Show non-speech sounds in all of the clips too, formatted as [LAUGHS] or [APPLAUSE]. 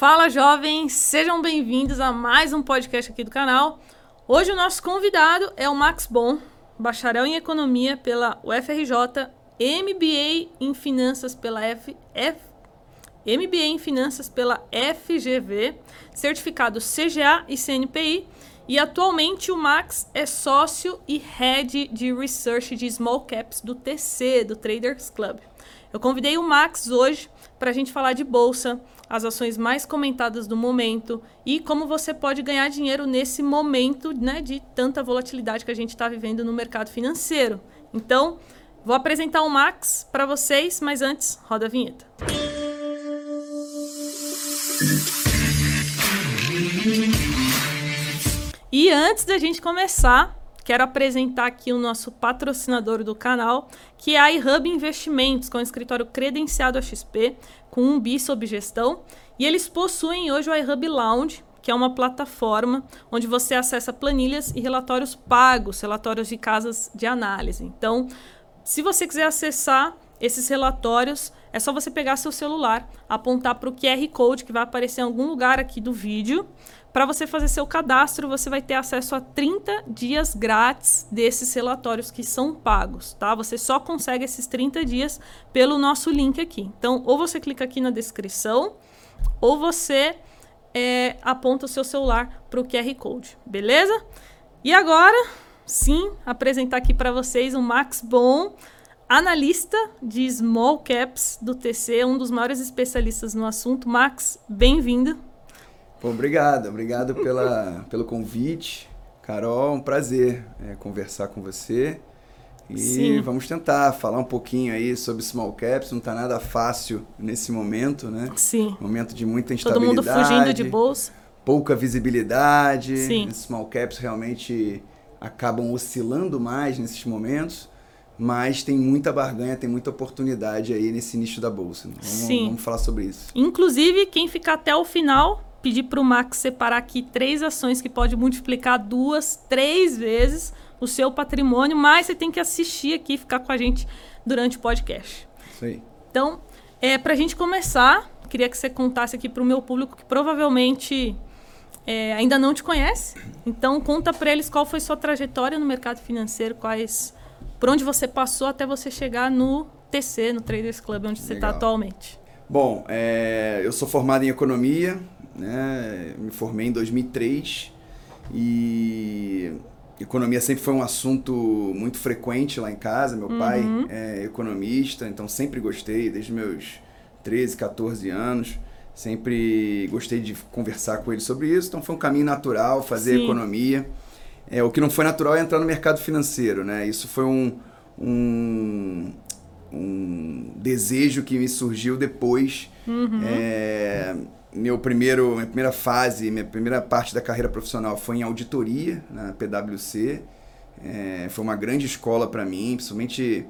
Fala jovens, sejam bem-vindos a mais um podcast aqui do canal. Hoje o nosso convidado é o Max Bon, bacharel em economia pela UFRJ, MBA em finanças pela F, F, MBA em finanças pela FGV, certificado CGA e CNPI, e atualmente o Max é sócio e head de research de small caps do TC, do Traders Club. Eu convidei o Max hoje para a gente falar de bolsa, as ações mais comentadas do momento e como você pode ganhar dinheiro nesse momento né, de tanta volatilidade que a gente está vivendo no mercado financeiro. Então, vou apresentar o Max para vocês, mas antes, roda a vinheta. E antes da gente começar, quero apresentar aqui o nosso patrocinador do canal, que é a iHub Investimentos, com escritório credenciado a XP, com um bi sob gestão. E eles possuem hoje o iHub Lounge, que é uma plataforma onde você acessa planilhas e relatórios pagos, relatórios de casas de análise. Então, se você quiser acessar esses relatórios, é só você pegar seu celular, apontar para o QR Code que vai aparecer em algum lugar aqui do vídeo. Para você fazer seu cadastro, você vai ter acesso a 30 dias grátis desses relatórios que são pagos, tá? Você só consegue esses 30 dias pelo nosso link aqui. Então, ou você clica aqui na descrição, ou você é, aponta o seu celular para o QR Code, beleza? E agora, sim, apresentar aqui para vocês o Max Bon, analista de small caps do TC, um dos maiores especialistas no assunto. Max, bem-vindo. Bom, obrigado, obrigado pela, pelo convite. Carol, um prazer é, conversar com você. E Sim. vamos tentar falar um pouquinho aí sobre small caps. Não está nada fácil nesse momento, né? Sim. Momento de muita instabilidade. Todo mundo fugindo de bolsa. Pouca visibilidade. Sim. Small caps realmente acabam oscilando mais nesses momentos mas tem muita barganha, tem muita oportunidade aí nesse nicho da bolsa. Vamos, Sim. vamos falar sobre isso. Inclusive, quem ficar até o final, pedir para o Max separar aqui três ações que pode multiplicar duas, três vezes o seu patrimônio, mas você tem que assistir aqui, ficar com a gente durante o podcast. Isso aí. Então, é, para a gente começar, queria que você contasse aqui para o meu público que provavelmente é, ainda não te conhece. Então, conta para eles qual foi sua trajetória no mercado financeiro, quais por onde você passou até você chegar no TC, no Traders Club, onde você está atualmente. Bom, é, eu sou formado em economia, né? me formei em 2003 e economia sempre foi um assunto muito frequente lá em casa. Meu uhum. pai é economista, então sempre gostei, desde meus 13, 14 anos. Sempre gostei de conversar com ele sobre isso, então foi um caminho natural fazer Sim. economia. É, o que não foi natural é entrar no mercado financeiro, né? Isso foi um, um, um desejo que me surgiu depois. Uhum. É, meu primeiro, minha primeira fase, minha primeira parte da carreira profissional foi em auditoria, na PwC. É, foi uma grande escola para mim, principalmente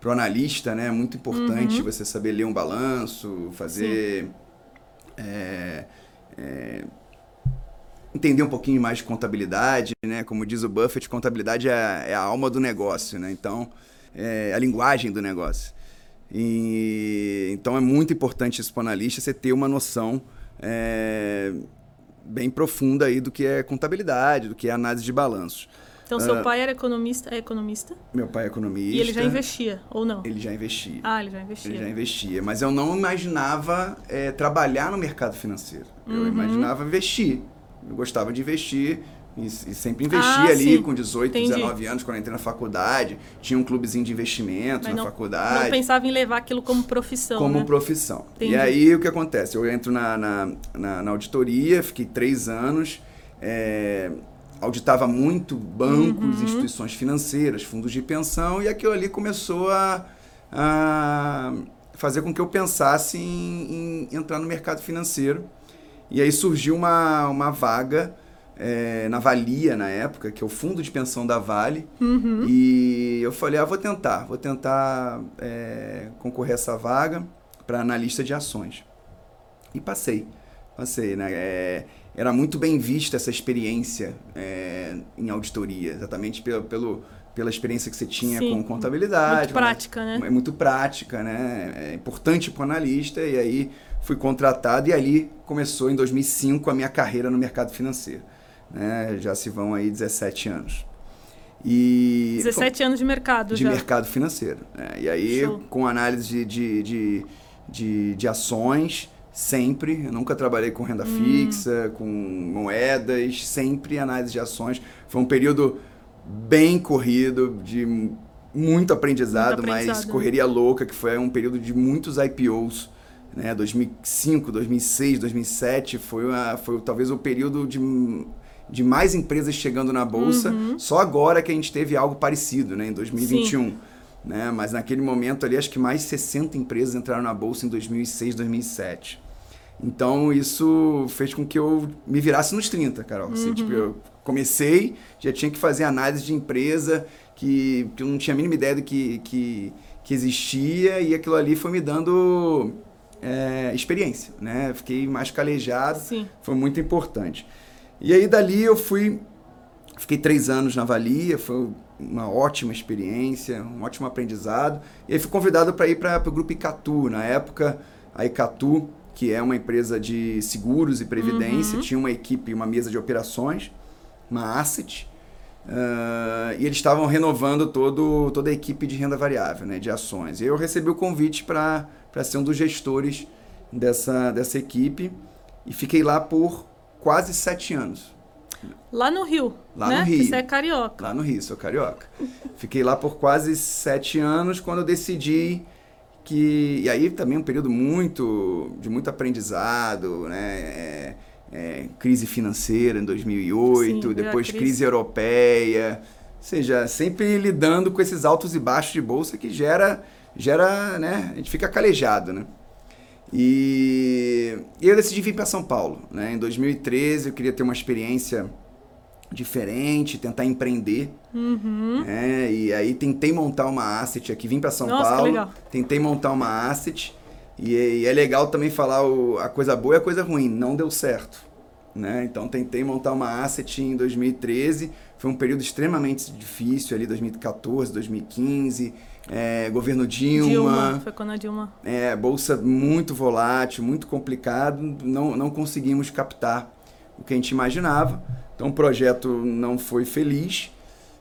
para o analista, né? Muito importante uhum. você saber ler um balanço, fazer... É, é, entender um pouquinho mais de contabilidade, né? Como diz o Buffett, contabilidade é, a, é a alma do negócio, né? Então, é a linguagem do negócio. E, então é muito importante isso para o analista, você ter uma noção é, bem profunda aí do que é contabilidade, do que é análise de balanços. Então, seu uh, pai era economista, é economista? Meu pai é economista. E ele já investia, ou não? Ele já investia. Ah, ele já investia. Ele já investia. Mas eu não imaginava é, trabalhar no mercado financeiro. Eu uhum. imaginava investir. Eu gostava de investir e, e sempre investi ah, ali sim. com 18, Entendi. 19 anos, quando entrei na faculdade. Tinha um clubezinho de investimento Mas na não, faculdade. Não pensava em levar aquilo como profissão. Como né? profissão. Entendi. E aí o que acontece? Eu entro na, na, na, na auditoria, fiquei três anos. É, auditava muito bancos, uhum. instituições financeiras, fundos de pensão, e aquilo ali começou a, a fazer com que eu pensasse em, em entrar no mercado financeiro. E aí surgiu uma, uma vaga é, na Valia, na época, que é o fundo de pensão da Vale. Uhum. E eu falei, ah, vou tentar, vou tentar é, concorrer a essa vaga para analista de ações. E passei, passei, né? É, era muito bem vista essa experiência é, em auditoria, exatamente pelo, pelo, pela experiência que você tinha Sim, com contabilidade. Muito prática, né? É muito prática, né? É importante para o analista, e aí fui contratado e ali começou em 2005 a minha carreira no mercado financeiro. Né? Já se vão aí 17 anos. E, 17 anos de mercado de já. mercado financeiro. Né? E aí, Show. com análise de, de, de, de, de ações, sempre. Eu nunca trabalhei com renda hum. fixa, com moedas, sempre análise de ações. Foi um período bem corrido, de muito aprendizado, muito aprendizado mas correria louca, que foi um período de muitos IPOs. Né? 2005, 2006, 2007 foi, uma, foi talvez o período de de mais empresas chegando na bolsa. Uhum. Só agora que a gente teve algo parecido, né, em 2021. Sim. Né? Mas naquele momento ali, acho que mais de 60 empresas entraram na bolsa em 2006, 2007. Então isso fez com que eu me virasse nos 30, Carol. Assim, uhum. tipo, eu comecei, já tinha que fazer análise de empresa que, que eu não tinha a mínima ideia do que, que, que existia e aquilo ali foi me dando é, experiência, né? Fiquei mais calejado, Sim. foi muito importante. E aí dali eu fui, fiquei três anos na Valia, foi uma ótima experiência, um ótimo aprendizado. E aí fui convidado para ir para o grupo Icatu. Na época, a Icatu, que é uma empresa de seguros e previdência, uhum. tinha uma equipe, uma mesa de operações, uma asset. Uh, e eles estavam renovando todo, toda a equipe de renda variável, né, de ações. E eu recebi o convite para ser um dos gestores dessa, dessa equipe e fiquei lá por quase sete anos. Lá no Rio. Lá né? no Rio. Você é carioca. Lá no Rio, sou carioca. Fiquei lá por quase sete anos quando eu decidi que. E aí também um período muito. de muito aprendizado, né? É, é, crise financeira em 2008, Sim, depois crise. crise europeia. Ou seja, sempre lidando com esses altos e baixos de bolsa que gera. gera né? A gente fica calejado, né? E, e eu decidi vir para São Paulo. Né? Em 2013 eu queria ter uma experiência diferente, tentar empreender. Uhum. Né? E aí tentei montar uma asset aqui, vim para São Nossa, Paulo, tentei montar uma asset. E, e, é legal também falar o, a coisa boa e a coisa ruim. Não deu certo. Né? Então tentei montar uma asset em 2013. Foi um período extremamente difícil ali, 2014, 2015 é, governo Dilma. Dilma, foi quando a Dilma. É, bolsa muito volátil, muito complicado, não, não conseguimos captar o que a gente imaginava. Então o projeto não foi feliz.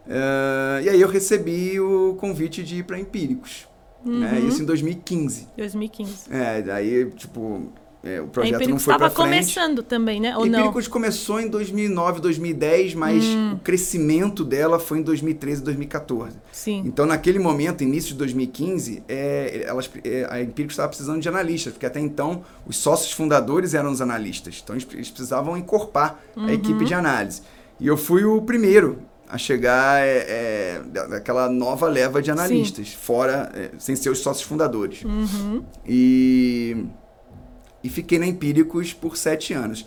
Uh, e aí eu recebi o convite de ir para Empíricos. Né? Uhum. Né? Isso em 2015. 2015. É, daí, tipo, é, o projeto não foi para frente. começando também, né? Ou Empíricos não? começou em 2009, 2010, mas hum. o crescimento dela foi em 2013, 2014. Sim. Então, naquele momento, início de 2015, é, elas, é, a Empíricos estava precisando de analistas, porque até então os sócios fundadores eram os analistas. Então, eles, eles precisavam encorpar uhum. a equipe de análise. E eu fui o primeiro a chegar é, é, daquela nova leva de analistas, Sim. fora, é, sem ser os sócios fundadores. Uhum. E e fiquei na Empíricos por sete anos.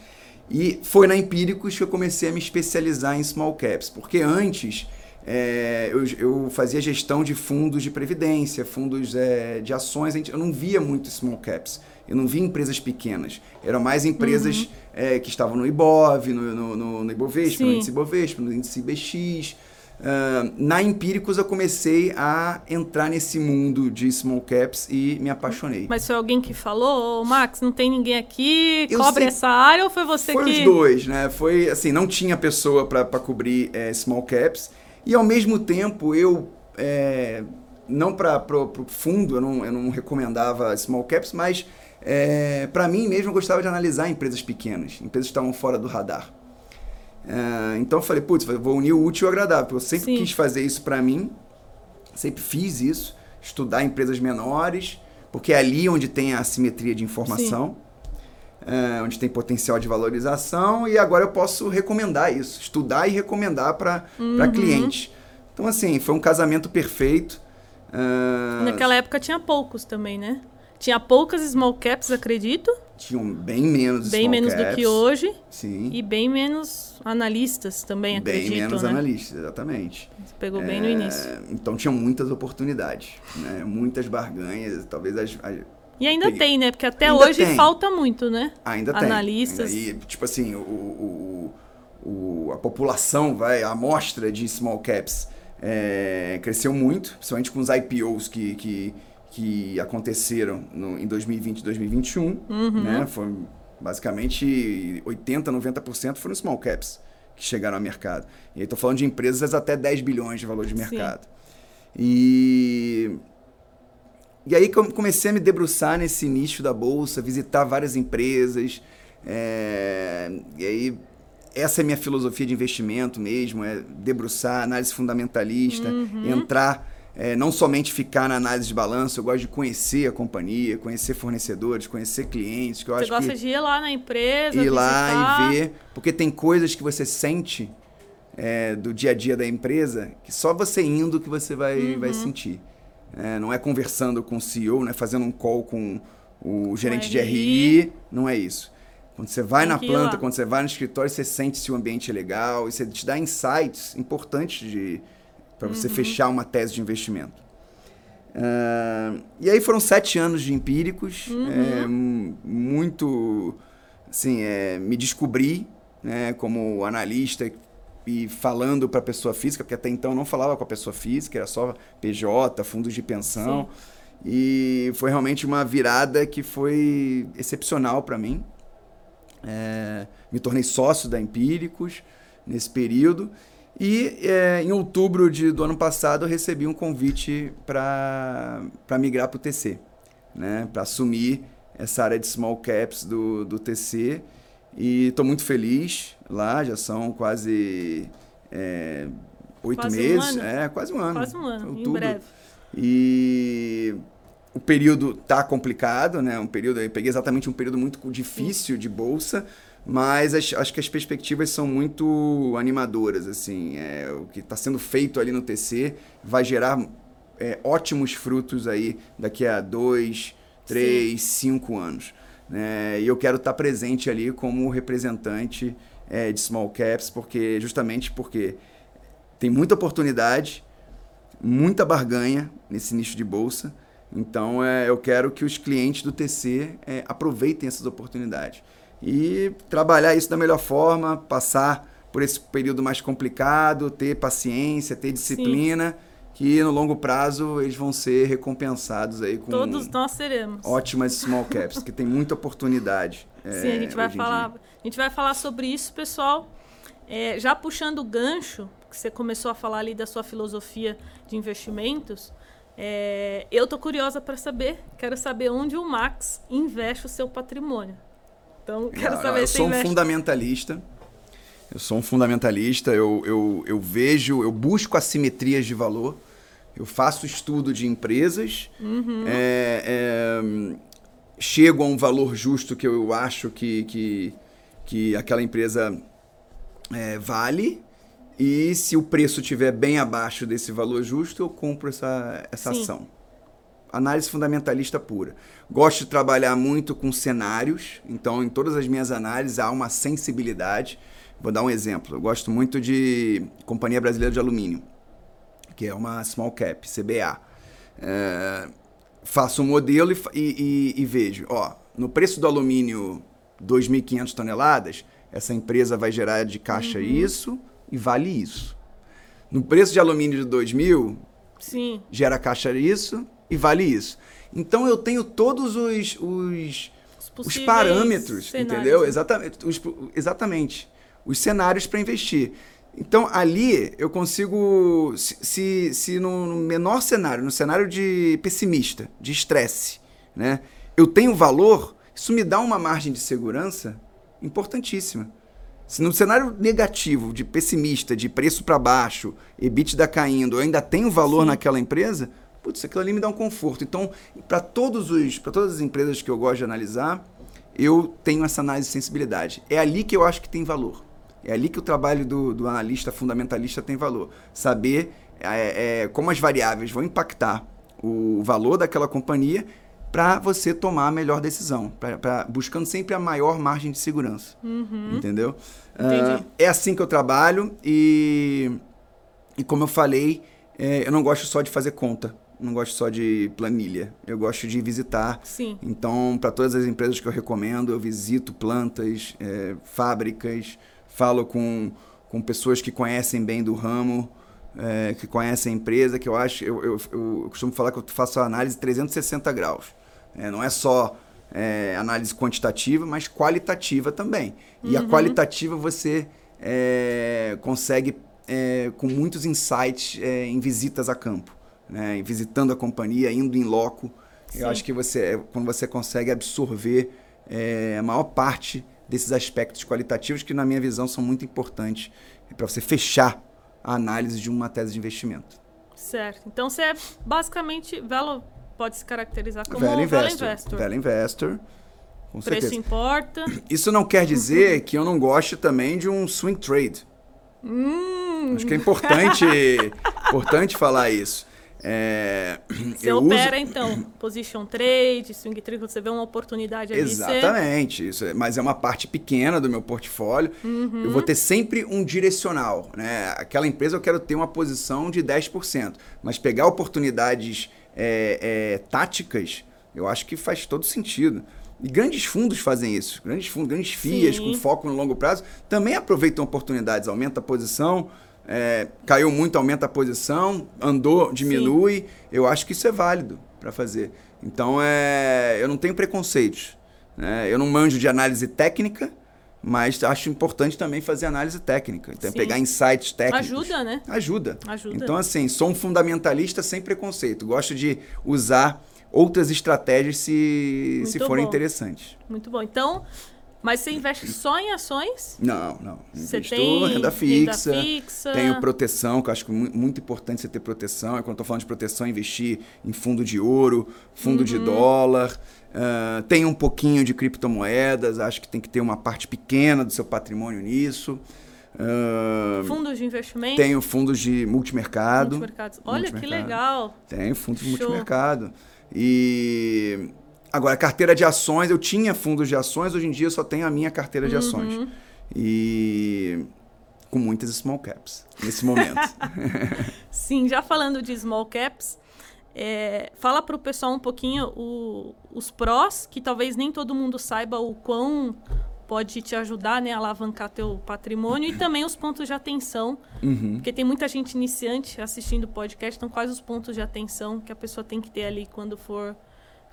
E foi na Empíricos que eu comecei a me especializar em small caps, porque antes é, eu, eu, fazia gestão de fundos de previdência, fundos é, de ações, eu não via muito small caps, eu não via empresas pequenas, eram mais empresas uhum. é, que estavam no IBOV, no, no, no, no Ibovespa, Sim. no índice Ibovespa, no índice IBX, Uh, na Empíricos eu comecei a entrar nesse mundo de small caps e me apaixonei. Mas foi alguém que falou, oh, Max, não tem ninguém aqui, eu cobre sei, essa área ou foi você foi que... Foi os dois, né? Foi assim, não tinha pessoa para cobrir é, small caps e ao mesmo tempo eu... É, não para o fundo, eu não, eu não recomendava small caps, mas é, para mim mesmo eu gostava de analisar empresas pequenas, empresas que estavam fora do radar. É, então eu falei, putz, vou unir o útil ao agradável. Eu sempre Sim. quis fazer isso para mim, sempre fiz isso, estudar empresas menores, porque é ali onde tem a assimetria de informação, é, onde tem potencial de valorização, e agora eu posso recomendar isso, estudar e recomendar para uhum. clientes. Então, assim, foi um casamento perfeito. Uh... Naquela época tinha poucos também, né? Tinha poucas small caps, acredito. Tinham bem menos Bem menos caps. do que hoje. Sim. E bem menos analistas também, acredito, Bem menos né? analistas, exatamente. Você pegou é, bem no início. Então tinha muitas oportunidades, né? Muitas barganhas, talvez as... as e ainda Peguei. tem, né? Porque até ainda hoje tem. falta muito, né? Ainda tem. Analistas. E, tipo assim, o, o, o, a população, vai, a amostra de small caps é, cresceu muito, principalmente com os IPOs que, que que aconteceram no, em 2020 e 2021, uhum. né? Foi basicamente 80, 90% foram small caps que chegaram ao mercado. E aí estou falando de empresas até 10 bilhões de valor de mercado. Sim. E e aí comecei a me debruçar nesse nicho da bolsa, visitar várias empresas. É, e aí essa é a minha filosofia de investimento mesmo, é debruçar, análise fundamentalista, uhum. entrar, é, não somente ficar na análise de balanço, eu gosto de conhecer a companhia, conhecer fornecedores, conhecer clientes. Que eu você acho gosta que de ir lá na empresa, Ir visitar. lá e ver, porque tem coisas que você sente é, do dia a dia da empresa que só você indo que você vai, uhum. vai sentir. É, não é conversando com o CEO, não é fazendo um call com o gerente de RI, não é isso. Quando você vai Tem na planta, quando você vai no escritório, você sente se o ambiente é legal, isso te dá insights importantes de para você uhum. fechar uma tese de investimento. Uh, e aí foram sete anos de empíricos, uhum. é, muito, assim, é, me descobri né, como analista e falando para a pessoa física, porque até então não falava com a pessoa física, era só PJ, fundos de pensão. Sim. E foi realmente uma virada que foi excepcional para mim. É, me tornei sócio da Empíricos nesse período. E é, em outubro de, do ano passado eu recebi um convite para migrar para o TC, né? para assumir essa área de small caps do, do TC. E estou muito feliz lá, já são quase é, oito quase meses. Um é, quase um ano. Quase um ano, outubro. em breve. E o período tá complicado, né? Um período, eu peguei exatamente um período muito difícil de bolsa, mas acho, acho que as perspectivas são muito animadoras, assim. É, o que está sendo feito ali no TC vai gerar é, ótimos frutos aí daqui a dois, três, Sim. cinco anos. Né? E eu quero estar presente ali como representante é, de small caps, porque justamente porque tem muita oportunidade, muita barganha nesse nicho de bolsa. Então é, eu quero que os clientes do TC é, aproveitem essas oportunidades. E trabalhar isso da melhor forma, passar por esse período mais complicado, ter paciência, ter disciplina. Sim que no longo prazo eles vão ser recompensados aí com todos nós seremos. ótimas small caps que tem muita oportunidade sim é, a gente vai falar a gente vai falar sobre isso pessoal. É, já puxando o gancho que você começou a falar ali da sua filosofia de investimentos é, eu tô curiosa para saber quero saber onde o Max investe o seu patrimônio então quero não, saber eu se sou investe... um fundamentalista eu sou um fundamentalista, eu, eu, eu vejo, eu busco assimetrias de valor, eu faço estudo de empresas, uhum. é, é, chego a um valor justo que eu acho que, que, que aquela empresa é, vale, e se o preço estiver bem abaixo desse valor justo, eu compro essa, essa ação. Análise fundamentalista pura. Gosto de trabalhar muito com cenários, então em todas as minhas análises há uma sensibilidade. Vou dar um exemplo. Eu gosto muito de Companhia Brasileira de Alumínio, que é uma small cap, CBA. É, faço um modelo e, e, e, vejo, ó, no preço do alumínio 2.500 toneladas, essa empresa vai gerar de caixa uhum. isso e vale isso. No preço de alumínio de 2.000, Sim. gera caixa isso e vale isso. Então eu tenho todos os, os, os, os parâmetros, cenários. entendeu? Né? Exatamente. Os, exatamente os cenários para investir. Então, ali eu consigo, se, se no menor cenário, no cenário de pessimista, de estresse, né, eu tenho valor, isso me dá uma margem de segurança importantíssima. Se no cenário negativo, de pessimista, de preço para baixo, EBITDA caindo, eu ainda tenho valor Sim. naquela empresa, putz, aquilo ali me dá um conforto. Então, para todos os, para todas as empresas que eu gosto de analisar, eu tenho essa análise de sensibilidade. É ali que eu acho que tem valor. É ali que o trabalho do, do analista fundamentalista tem valor. Saber é, é, como as variáveis vão impactar o valor daquela companhia para você tomar a melhor decisão, pra, pra, buscando sempre a maior margem de segurança. Uhum. Entendeu? Uh, é assim que eu trabalho e, e como eu falei, é, eu não gosto só de fazer conta, não gosto só de planilha, eu gosto de visitar. Sim. Então, para todas as empresas que eu recomendo, eu visito plantas, é, fábricas, falo com, com pessoas que conhecem bem do ramo, é, que conhecem a empresa, que eu acho, eu, eu, eu costumo falar que eu faço a análise 360 graus. É, não é só é, análise quantitativa, mas qualitativa também. E uhum. a qualitativa você é, consegue é, com muitos insights é, em visitas a campo, né? visitando a companhia, indo em loco. Sim. Eu acho que você, quando você consegue absorver a maior parte desses aspectos qualitativos que, na minha visão, são muito importantes para você fechar a análise de uma tese de investimento. Certo. Então você é basicamente Velo pode se caracterizar como Velo Investor. Investor. Velo Investor. Com Preço certeza. importa. Isso não quer dizer [LAUGHS] que eu não goste também de um swing trade. Hum. Acho que é importante, [LAUGHS] importante falar isso. É, você opera, uso... então, position trade, swing trade, você vê uma oportunidade ali. Exatamente, você... isso é, mas é uma parte pequena do meu portfólio. Uhum. Eu vou ter sempre um direcional. Né? Aquela empresa eu quero ter uma posição de 10%, mas pegar oportunidades é, é, táticas, eu acho que faz todo sentido. E grandes fundos fazem isso. Grandes fundos, grandes FIAs Sim. com foco no longo prazo também aproveitam oportunidades, aumenta a posição é, caiu muito, aumenta a posição, andou, diminui. Sim. Eu acho que isso é válido para fazer. Então, é, eu não tenho preconceitos. Né? Eu não manjo de análise técnica, mas acho importante também fazer análise técnica. Então, Sim. pegar insights técnicos. Ajuda, né? Ajuda. Ajuda. Então, assim, sou um fundamentalista sem preconceito. Gosto de usar outras estratégias se, se forem bom. interessantes. Muito bom. Então, mas você investe só em ações? Não, não. Você tem renda fixa, renda fixa. Tenho proteção, que eu acho muito importante você ter proteção. É quando estou falando de proteção, investir em fundo de ouro, fundo uhum. de dólar. Uh, tem um pouquinho de criptomoedas, acho que tem que ter uma parte pequena do seu patrimônio nisso. Uh, fundos de investimento? Tenho fundos de multimercado. Multimercados. Olha multimercado. que legal. Tenho fundos de Show. multimercado. E Agora, carteira de ações, eu tinha fundos de ações, hoje em dia eu só tenho a minha carteira de ações. Uhum. E com muitas small caps nesse momento. [LAUGHS] [LAUGHS] Sim, já falando de small caps, é, fala para o pessoal um pouquinho o, os prós, que talvez nem todo mundo saiba o quão pode te ajudar né, a alavancar teu patrimônio e também os pontos de atenção, uhum. porque tem muita gente iniciante assistindo o podcast, então quais os pontos de atenção que a pessoa tem que ter ali quando for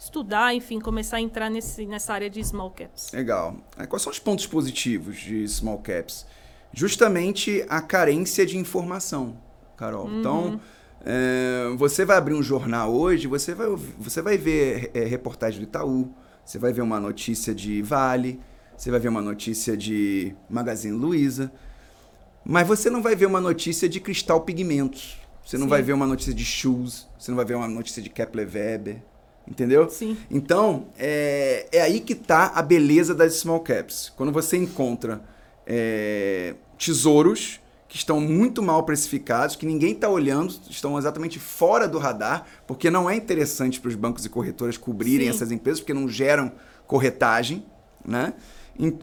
estudar, enfim, começar a entrar nesse, nessa área de small caps. Legal. É, quais são os pontos positivos de small caps? Justamente a carência de informação, Carol. Uhum. Então, é, você vai abrir um jornal hoje, você vai, você vai ver é, reportagem do Itaú, você vai ver uma notícia de Vale, você vai ver uma notícia de Magazine Luiza, mas você não vai ver uma notícia de Cristal Pigmentos. Você não Sim. vai ver uma notícia de Shoes, você não vai ver uma notícia de Kepler Weber, Entendeu? Sim. Então, é, é aí que está a beleza das small caps. Quando você encontra é, tesouros que estão muito mal precificados, que ninguém está olhando, estão exatamente fora do radar, porque não é interessante para os bancos e corretoras cobrirem Sim. essas empresas, porque não geram corretagem, né?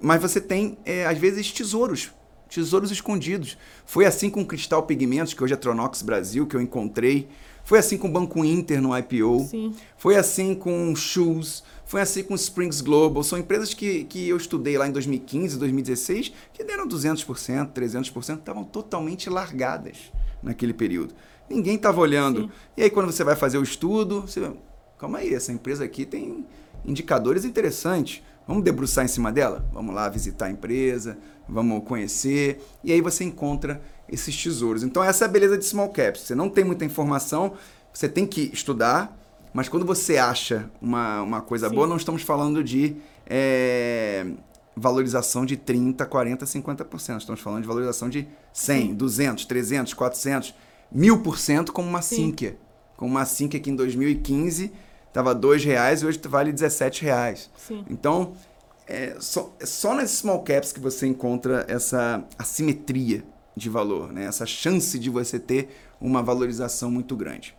Mas você tem, é, às vezes, tesouros, tesouros escondidos. Foi assim com Cristal Pigmentos, que hoje é Tronox Brasil, que eu encontrei foi assim com o Banco Inter no IPO. Sim. Foi assim com Shoes. Foi assim com Springs Global. São empresas que, que eu estudei lá em 2015, 2016, que deram 200%, 300%, estavam totalmente largadas naquele período. Ninguém estava olhando. Sim. E aí, quando você vai fazer o estudo, você. Calma aí, essa empresa aqui tem indicadores interessantes. Vamos debruçar em cima dela? Vamos lá visitar a empresa, vamos conhecer. E aí você encontra esses tesouros. Então essa é a beleza de small caps. Você não tem muita informação, você tem que estudar, mas quando você acha uma, uma coisa Sim. boa, não estamos falando de é, valorização de 30, 40, 50%. Estamos falando de valorização de 100, Sim. 200, 300, 400, 1000% como uma Sinqia. Como uma Sinqia que em 2015 estava R$ reais e hoje vale R$ reais. Sim. Então, é só, é só nas small caps que você encontra essa assimetria de valor, né? essa chance de você ter uma valorização muito grande.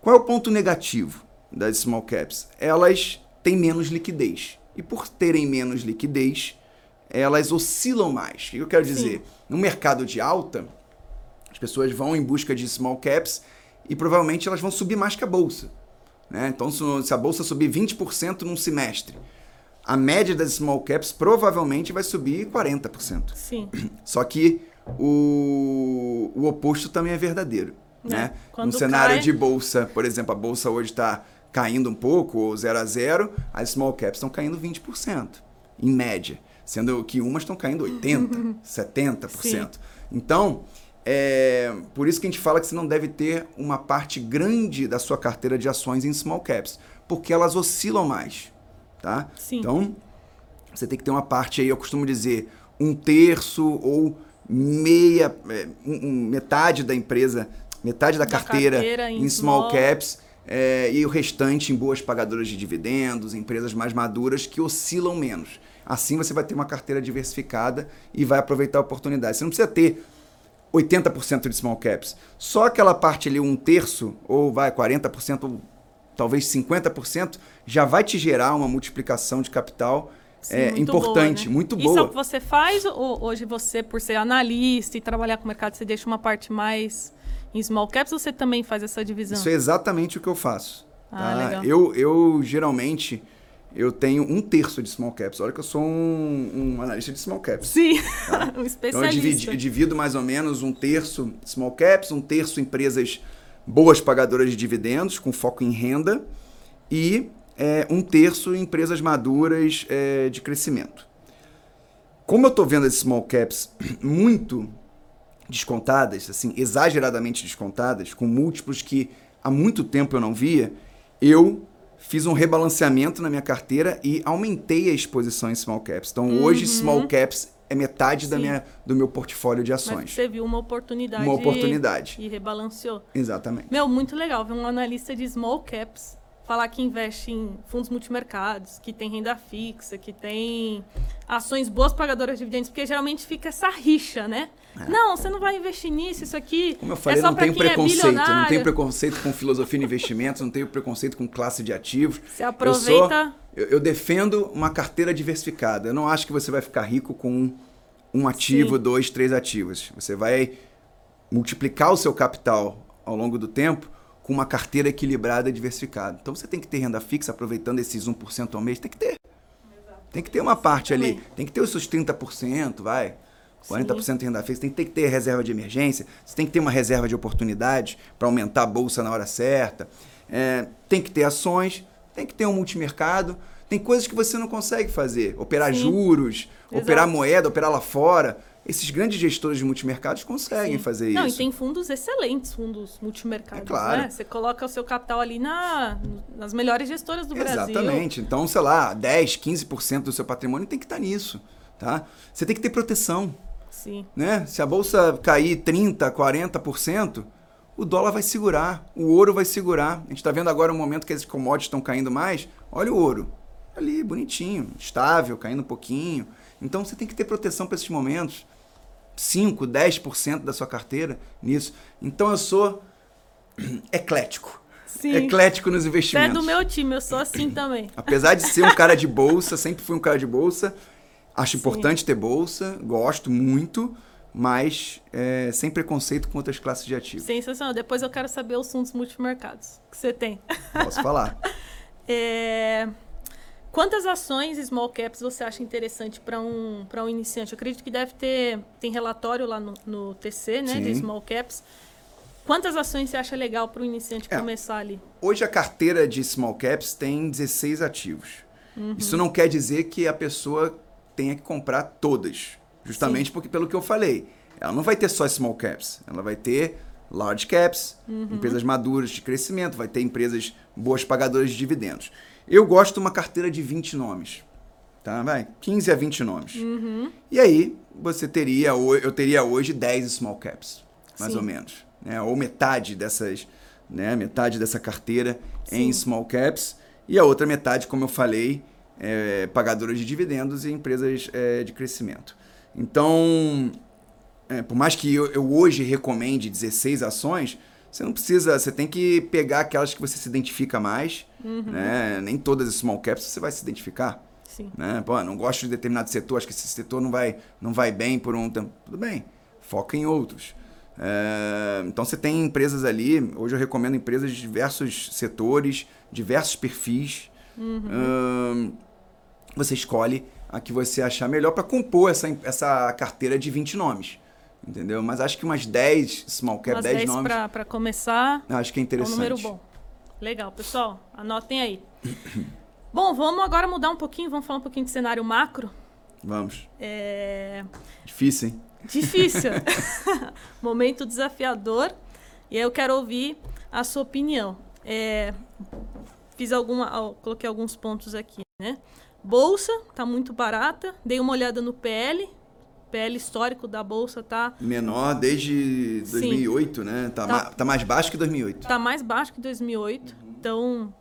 Qual é o ponto negativo das small caps? Elas têm menos liquidez. E por terem menos liquidez, elas oscilam mais. O que eu quero dizer? Sim. No mercado de alta, as pessoas vão em busca de small caps e provavelmente elas vão subir mais que a bolsa. Né? Então, se a bolsa subir 20% num semestre, a média das small caps provavelmente vai subir 40%. Sim. Só que o, o oposto também é verdadeiro. Né? né? No cenário cai... de bolsa, por exemplo, a bolsa hoje está caindo um pouco, ou 0 a 0, as small caps estão caindo 20%, em média. Sendo que umas estão caindo 80%, 70%. [LAUGHS] Sim. Então, é por isso que a gente fala que você não deve ter uma parte grande da sua carteira de ações em small caps, porque elas oscilam mais. Tá? Sim. Então, você tem que ter uma parte aí, eu costumo dizer, um terço ou meia, é, metade da empresa, metade da, da carteira, carteira, em, small, small caps é, e o restante em boas pagadoras de dividendos, empresas mais maduras que oscilam menos. Assim você vai ter uma carteira diversificada e vai aproveitar a oportunidade. Você não precisa ter 80% de small caps. Só aquela parte ali, um terço, ou vai 40%, ou talvez 50%, já vai te gerar uma multiplicação de capital Sim, é, muito importante, boa, né? muito boa. Isso é o que você faz? Ou hoje você, por ser analista e trabalhar com o mercado, você deixa uma parte mais em small caps ou você também faz essa divisão? Isso é exatamente o que eu faço. Ah, tá? Eu, eu geralmente eu tenho um terço de small caps. Olha que eu sou um, um analista de small caps. Sim, tá? [LAUGHS] um especialista. Então eu divido, eu divido, mais ou menos um terço small caps, um terço empresas boas pagadoras de dividendos, com foco em renda, e é, um terço empresas maduras é, de crescimento. Como eu estou vendo as small caps [CLEARS THROAT] muito descontadas, assim, exageradamente descontadas, com múltiplos que há muito tempo eu não via, eu fiz um rebalanceamento na minha carteira e aumentei a exposição em small caps. Então uhum. hoje small caps é metade da minha, do meu portfólio de ações. Mas você viu uma oportunidade. Uma oportunidade. E, e rebalanceou. Exatamente. Meu, muito legal ver um analista de small caps falar que investe em fundos multimercados, que tem renda fixa, que tem ações boas pagadoras de dividendos, porque geralmente fica essa rixa, né? É. Não, você não vai investir nisso, isso aqui. Como eu falei, é só não tenho é preconceito. É não tenho preconceito com filosofia de investimentos, não tenho preconceito com classe de ativos. Você aproveita. Eu, sou, eu, eu, defendo uma carteira diversificada. Eu não acho que você vai ficar rico com um ativo, Sim. dois, três ativos. Você vai multiplicar o seu capital ao longo do tempo com uma carteira equilibrada e diversificada. Então você tem que ter renda fixa, aproveitando esses 1% ao mês, tem que ter. Tem que ter uma parte ali, tem que ter os seus 30%, vai. 40% Sim. de renda fixa, tem que ter reserva de emergência, você tem que ter uma reserva de oportunidade para aumentar a bolsa na hora certa. É, tem que ter ações, tem que ter um multimercado. Tem coisas que você não consegue fazer. Operar Sim. juros, Exato. operar moeda, operar lá fora. Esses grandes gestores de multimercados conseguem Sim. fazer não, isso. Não, e tem fundos excelentes, fundos multimercados. É claro. Né? Você coloca o seu capital ali na, nas melhores gestoras do Exatamente. Brasil. Exatamente. Então, sei lá, 10, 15% do seu patrimônio tem que estar nisso. Tá? Você tem que ter proteção. Sim. Né? Se a bolsa cair 30%, 40%, o dólar vai segurar, o ouro vai segurar. A gente está vendo agora um momento que esses commodities estão caindo mais. Olha o ouro. Ali, bonitinho, estável, caindo um pouquinho. Então você tem que ter proteção para esses momentos. 5, 10% da sua carteira nisso. Então eu sou [CLEARS THROAT] eclético. Sim. Eclético nos investimentos. Você é do meu time, eu sou assim [CLEARS THROAT] também. Apesar de ser um cara de [LAUGHS] bolsa, sempre fui um cara de bolsa. Acho Sim. importante ter bolsa, gosto muito, mas é, sem preconceito com outras classes de ativos. Sensacional. Depois eu quero saber os fundos multimercados que você tem. Posso falar. [LAUGHS] é... Quantas ações small caps você acha interessante para um, um iniciante? Eu acredito que deve ter tem relatório lá no, no TC, né, Sim. de small caps. Quantas ações você acha legal para o iniciante é, começar ali? Hoje a carteira de small caps tem 16 ativos. Uhum. Isso não quer dizer que a pessoa tenha que comprar todas, justamente Sim. porque pelo que eu falei, ela não vai ter só small caps, ela vai ter large caps, uhum. empresas maduras de crescimento, vai ter empresas boas pagadoras de dividendos. Eu gosto de uma carteira de 20 nomes. Tá? Vai, 15 a 20 nomes. Uhum. E aí, você teria, eu teria hoje 10 small caps, mais Sim. ou menos. Né? Ou metade dessas, né? metade dessa carteira Sim. em small caps. E a outra metade, como eu falei, é, pagadoras de dividendos e empresas é, de crescimento. Então, é, por mais que eu, eu hoje recomende 16 ações, você não precisa, você tem que pegar aquelas que você se identifica mais, uhum. né? Nem todas as small caps você vai se identificar. Sim. Né? Pô, não gosto de determinado setor, acho que esse setor não vai, não vai bem por um tempo. Tudo bem, foca em outros. É, então você tem empresas ali, hoje eu recomendo empresas de diversos setores, diversos perfis. Uhum. você escolhe a que você achar melhor para compor essa, essa carteira de 20 nomes. Entendeu? Mas acho que umas 10 small cap, Umas 10, 10 nomes, para começar. acho que é É um interessante. número bom. Legal, pessoal. Anotem aí. [COUGHS] bom, vamos agora mudar um pouquinho, vamos falar um pouquinho de cenário macro. Vamos. É Difícil, hein? difícil. [LAUGHS] [LAUGHS] Momento desafiador. E aí eu quero ouvir a sua opinião. É, fiz alguma, coloquei alguns pontos aqui, né? Bolsa tá muito barata. Dei uma olhada no PL. PL histórico da bolsa tá Menor desde Sim. 2008, né? Tá, Tá. ma- tá mais baixo que 2008. tá mais baixo que 2008. Então,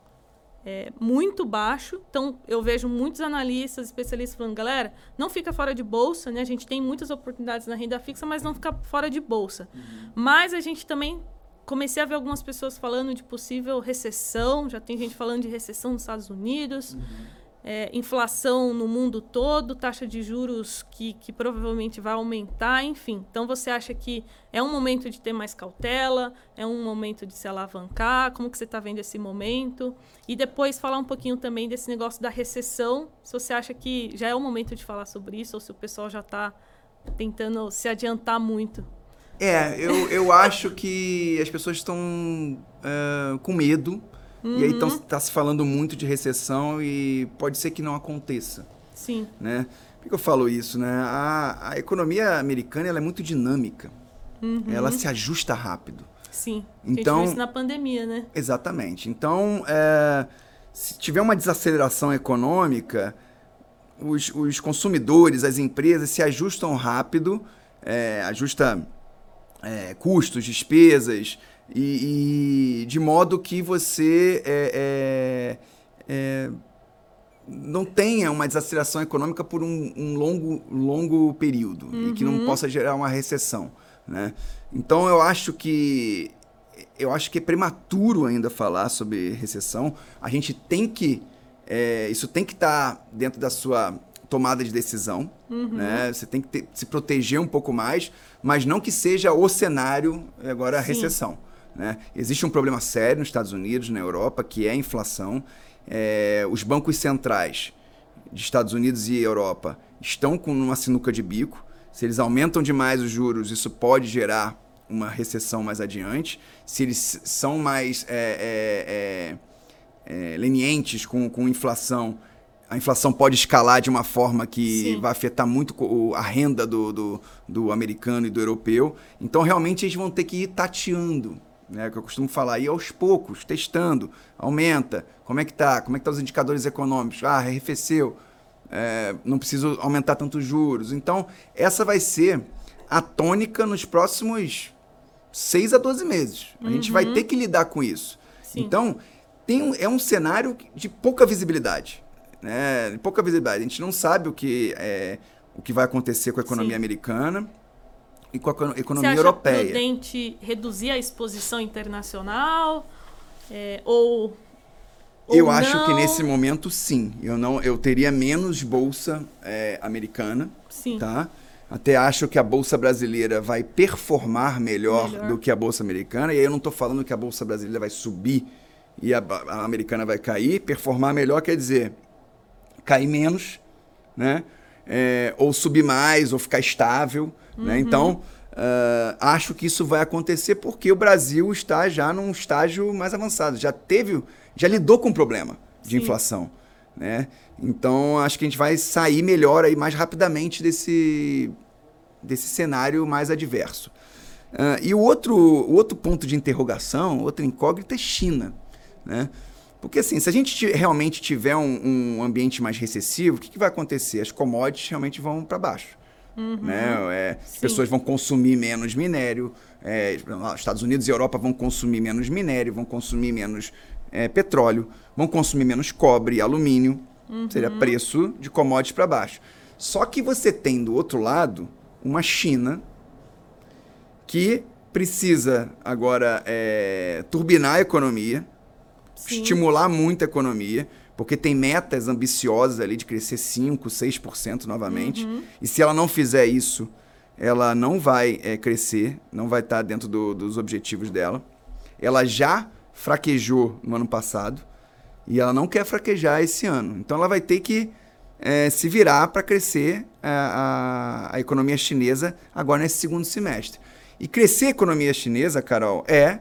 é muito baixo. Então, eu vejo muitos analistas, especialistas falando, galera, não fica fora de bolsa, né? A gente tem muitas oportunidades na renda fixa, mas não fica fora de bolsa. Mas a gente também comecei a ver algumas pessoas falando de possível recessão, já tem gente falando de recessão nos Estados Unidos. É, inflação no mundo todo, taxa de juros que, que provavelmente vai aumentar, enfim. Então você acha que é um momento de ter mais cautela, é um momento de se alavancar, como que você está vendo esse momento? E depois falar um pouquinho também desse negócio da recessão, se você acha que já é o momento de falar sobre isso, ou se o pessoal já está tentando se adiantar muito. É, eu, eu acho que as pessoas estão é, com medo. E aí Uhum. está se falando muito de recessão e pode ser que não aconteça. Sim, Né? Por que eu falo isso? Né? A, a economia americana ela é muito dinâmica. Ela se ajusta rápido. sim. a Então- gente viu isso na pandemia, né? Exatamente. Então, é, se tiver uma desaceleração econômica, os, os consumidores, as empresas se ajustam rápido, é, ajusta é, custos, despesas, e, e de modo que você é, é, é, não tenha uma desaceleração econômica por um, um longo, longo período e que não possa gerar uma recessão. Né? Então eu acho que eu acho que é prematuro ainda falar sobre recessão. A gente tem que é, isso tem que estar dentro da sua tomada de decisão, né? Você tem que ter- se proteger um pouco mais, mas não que seja o cenário agora a Sim. recessão. Né? Existe um problema sério nos Estados Unidos, na Europa, que é a inflação. É, os bancos centrais de Estados Unidos e Europa estão com uma sinuca de bico. Se eles aumentam demais os juros, isso pode gerar uma recessão mais adiante. Se eles são mais é, é, é, é, lenientes com, com inflação, a inflação pode escalar de uma forma que Sim. vai afetar muito a renda do, do, do americano e do europeu. Então, realmente, eles vão ter que ir tateando, né? Que eu costumo falar, ir aos poucos, testando, aumenta, como é que tá, como é que tá os indicadores econômicos, ah, arrefeceu, é, não preciso aumentar tantos juros. Então, essa vai ser a tônica nos próximos 6 a 12 meses. A gente vai ter que lidar com isso. Sim. Então, tem um- é um cenário de pouca visibilidade. Né? De pouca visibilidade. A gente não sabe o que, é, o que vai acontecer com a economia Sim. americana e com a econo- Você economia acha europeia. prudente reduzir a exposição internacional? É, ou, ou Eu acho que não? nesse momento, sim. Eu, não, eu teria menos bolsa é, americana. Sim. tá? Até acho que a bolsa brasileira vai performar melhor, Melhor. do que a bolsa americana. E aí eu não estou falando que a bolsa brasileira vai subir e a, a americana vai cair. Performar melhor quer dizer cair menos, né? É, ou subir mais, ou ficar estável. Né? Então, ah, acho que isso vai acontecer porque o Brasil está já num estágio mais avançado. Já teve, já lidou com o problema de Sim. inflação. Né? Então, acho que a gente vai sair melhor aí mais rapidamente desse, desse cenário mais adverso. Ah, e o outro, o outro ponto de interrogação, outra incógnita é China. Né? Porque assim, se a gente realmente tiver um, um ambiente mais recessivo, o que, que vai acontecer? As commodities realmente vão para baixo. Né? É, pessoas vão consumir menos minério, é, Estados Unidos e Europa vão consumir menos minério, vão consumir menos é, petróleo, vão consumir menos cobre e alumínio, seria preço de commodities para baixo. Só que você tem do outro lado uma China que precisa agora é, turbinar a economia, Sim. estimular muito a economia, porque tem metas ambiciosas ali de crescer 5%, 6% novamente. E se ela não fizer isso, ela não vai é, crescer, não vai estar dentro do- dos objetivos dela. Ela já fraquejou no ano passado e ela não quer fraquejar esse ano. Então ela vai ter que é, se virar para crescer a, é, a, a, economia chinesa agora nesse segundo semestre. E crescer a economia chinesa, Carol, é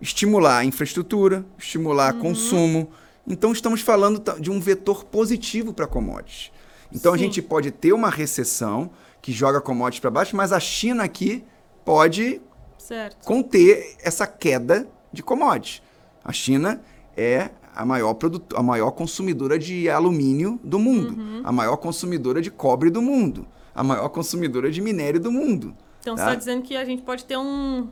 estimular a infraestrutura, estimular uhum. consumo. Então estamos falando de um vetor positivo para commodities. Então Sim. a gente pode ter uma recessão que joga commodities para baixo, mas a China aqui pode certo. conter essa queda de commodities. A China é a maior, produto, a maior consumidora de alumínio do mundo, uhum. a maior consumidora de cobre do mundo, a maior consumidora de minério do mundo. Então tá? você está dizendo que a gente pode ter um,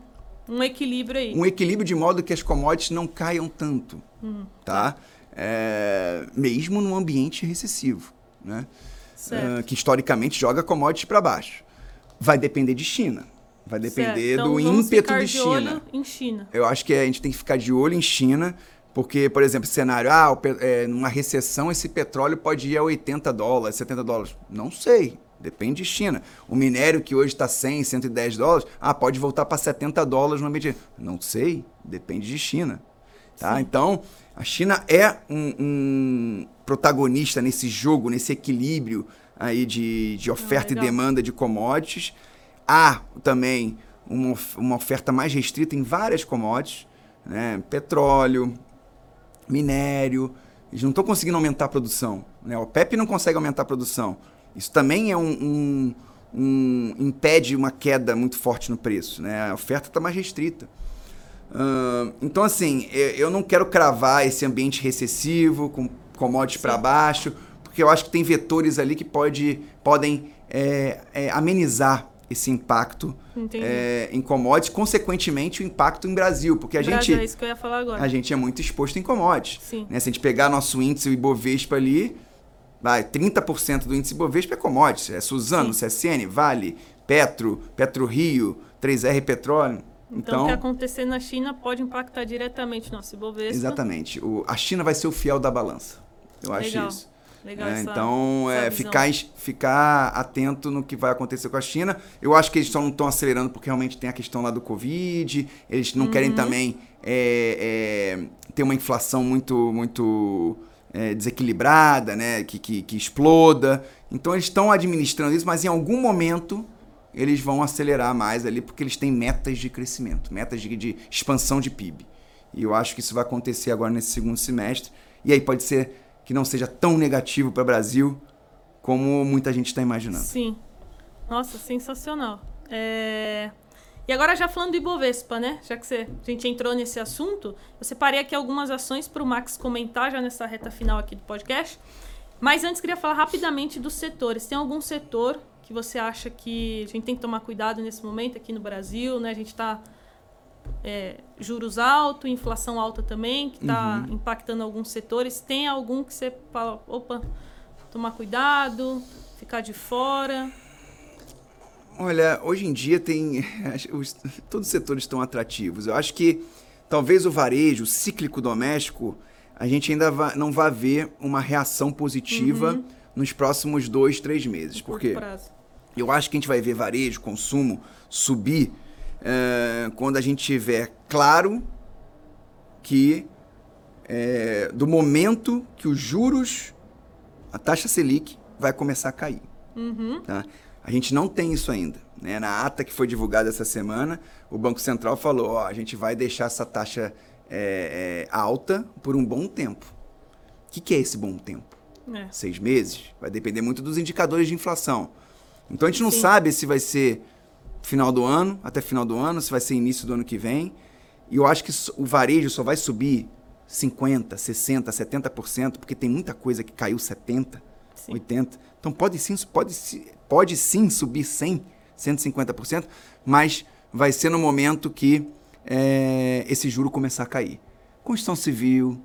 um equilíbrio aí. Um equilíbrio de modo que as commodities não caiam tanto, uhum. tá? É, mesmo num ambiente recessivo, né? Uh, que historicamente joga commodities para baixo. Vai depender de China. Vai depender então, do ímpeto de, de China. Olho em China. Eu acho que a gente tem que ficar de olho em China, porque, por exemplo, cenário, ah, é, numa recessão esse petróleo pode ir a 80 dólares, 70 dólares. Não sei. Depende de China. O minério que hoje está 100, 110 dólares, ah, pode voltar para 70 dólares no medida. Não sei. Depende de China. Tá? Então, a China é um, um, protagonista nesse jogo, nesse equilíbrio aí de, de oferta ah, e demanda de commodities. Há também uma, uma oferta mais restrita em várias commodities, né? petróleo, minério. Eles não estão conseguindo aumentar a produção. Né? O PEP não consegue aumentar a produção. Isso também é um, um, um impede uma queda muito forte no preço. Né? A oferta está mais restrita. Uh, então, assim, eu não quero cravar esse ambiente recessivo, com commodities para baixo, porque eu acho que tem vetores ali que pode, podem é, é, amenizar esse impacto é, em commodities, consequentemente o impacto em Brasil, porque a Brasil, gente é isso que eu ia falar agora. a gente é muito exposto em commodities. Sim. Né? Se a gente pegar nosso índice o Ibovespa ali, vai 30% do índice Ibovespa é commodities, é Suzano, Sim. CSN, Vale, Petro, Petro Rio, 3R Petróleo. Então, então, o que acontecer na China pode impactar diretamente nosso Ibovespa. Exatamente. O, a China vai ser o fiel da balança. Eu Legal. acho isso. Legal é, essa, então, essa é, ficar, ficar atento no que vai acontecer com a China. Eu acho que eles só não estão acelerando porque realmente tem a questão lá do Covid. Eles não uhum. querem também é, é, ter uma inflação muito, muito é, desequilibrada, né? Que, que, que exploda. Então, eles estão administrando isso, mas em algum momento eles vão acelerar mais ali porque eles têm metas de crescimento, metas de, de expansão de PIB. E eu acho que isso vai acontecer agora nesse segundo semestre. E aí pode ser que não seja tão negativo para o Brasil como muita gente está imaginando. Sim. Nossa, sensacional. É... E agora já falando do Ibovespa, né? Já que você, a gente entrou nesse assunto, eu separei aqui algumas ações para o Max comentar já nessa reta final aqui do podcast. Mas antes queria falar rapidamente dos setores. Tem algum setor que você acha que a gente tem que tomar cuidado nesse momento aqui no Brasil, né? A gente está é, juros altos, inflação alta também, que está uhum. impactando alguns setores. Tem algum que você fala, opa, tomar cuidado, ficar de fora? Olha, hoje em dia tem. Os, todos os setores estão atrativos. Eu acho que talvez o varejo, o cíclico doméstico, a gente ainda vá, não vai ver uma reação positiva uhum. nos próximos dois, três meses. Por quê? Eu acho que a gente vai ver varejo, consumo subir é, quando a gente tiver claro que é, do momento que os juros, a taxa Selic vai começar a cair. Uhum. Tá? A gente não tem isso ainda. Né? Na ata que foi divulgada essa semana, o Banco Central falou: ó, a gente vai deixar essa taxa é, é, alta por um bom tempo. O que, que é esse bom tempo? É. Seis meses? Vai depender muito dos indicadores de inflação. Então a gente não Sim. sabe se vai ser final do ano, até final do ano, se vai ser início do ano que vem. E eu acho que o varejo só vai subir 50, 60, 70%, porque tem muita coisa que caiu 70, sim. 80. Então pode sim, pode, pode sim subir 100, 150%, mas vai ser no momento que é, esse juro começar a cair. Construção civil,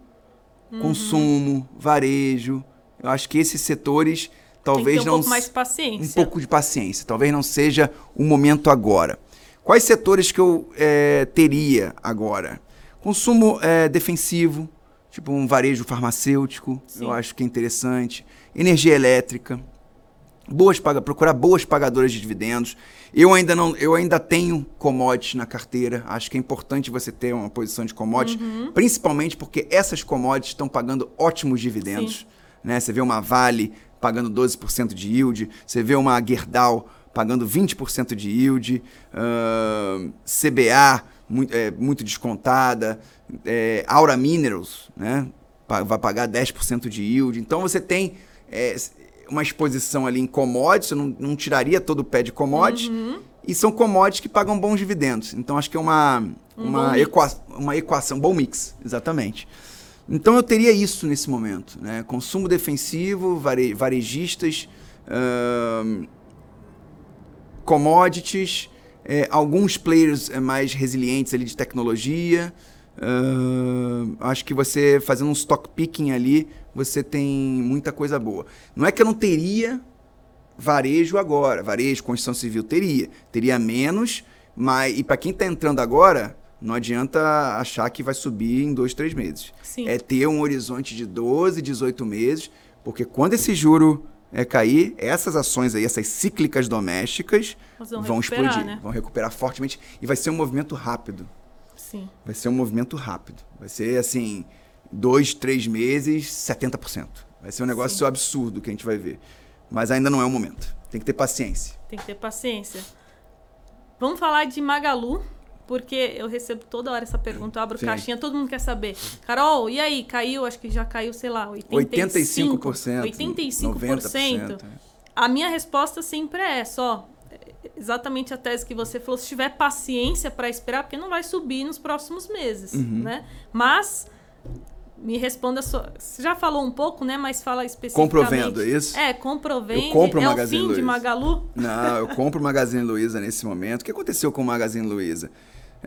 uhum. consumo, varejo. Eu acho que esses setores talvez um não pouco mais paciência. Um pouco de paciência. Talvez não seja o momento agora. Quais setores que eu é, teria agora? Consumo é, defensivo, tipo um varejo farmacêutico, Sim. eu acho que é interessante. Energia elétrica, boas paga, procurar boas pagadoras de dividendos. Eu ainda não, eu ainda tenho commodities na carteira. Acho que é importante você ter uma posição de commodities, uhum. principalmente porque essas commodities estão pagando ótimos dividendos. Sim. Né? Você vê uma Vale pagando 12% de yield, você vê uma Gerdau pagando 20% de yield, uh, CBA muito, é, muito descontada, é, Aura Minerals né, vai pagar 10% de yield. Então você tem é, uma exposição ali em commodities, eu não, não tiraria todo o pé de commodities, uhum. e são commodities que pagam bons dividendos. Então acho que é uma, um uma, equa uma equação, bom mix, exatamente. Então eu teria isso nesse momento, né? Consumo defensivo, vare, varejistas, commodities, é, alguns players é, mais resilientes ali de tecnologia. Uh, acho que você fazendo um stock picking ali, você tem muita coisa boa. Não é que eu não teria varejo agora, varejo, construção civil, teria. Teria menos, mas e para quem está entrando agora, não adianta achar que vai subir em dois, três meses. Sim. É ter um horizonte de 12, 18 meses, porque quando esse juro é, cair, essas ações aí, essas cíclicas domésticas, vão, vão explodir, né? vão recuperar fortemente e vai ser um movimento rápido. Sim. Vai ser um movimento rápido. Vai ser assim, dois, três meses, 70%. Vai ser um negócio Sim. absurdo que a gente vai ver. Mas ainda não é o momento. Tem que ter paciência. Tem que ter paciência. Vamos falar de Magalu, porque eu recebo toda hora essa pergunta, eu abro Sim. caixinha, todo mundo quer saber. Carol, e aí? Caiu, acho que já caiu, sei lá, 85%. 85%. 85%. A minha resposta sempre é só exatamente a tese que você falou, se tiver paciência para esperar, porque não vai subir nos próximos meses, uhum. né? Mas me responda só. Você já falou um pouco, né? Mas fala especificamente. Comprovendo, é isso? É, comprovendo. Eu compro o é Magazine o fim Luiza. de Magalu? Não, eu compro o Magazine Luiza nesse momento. O que aconteceu com o Magazine Luiza?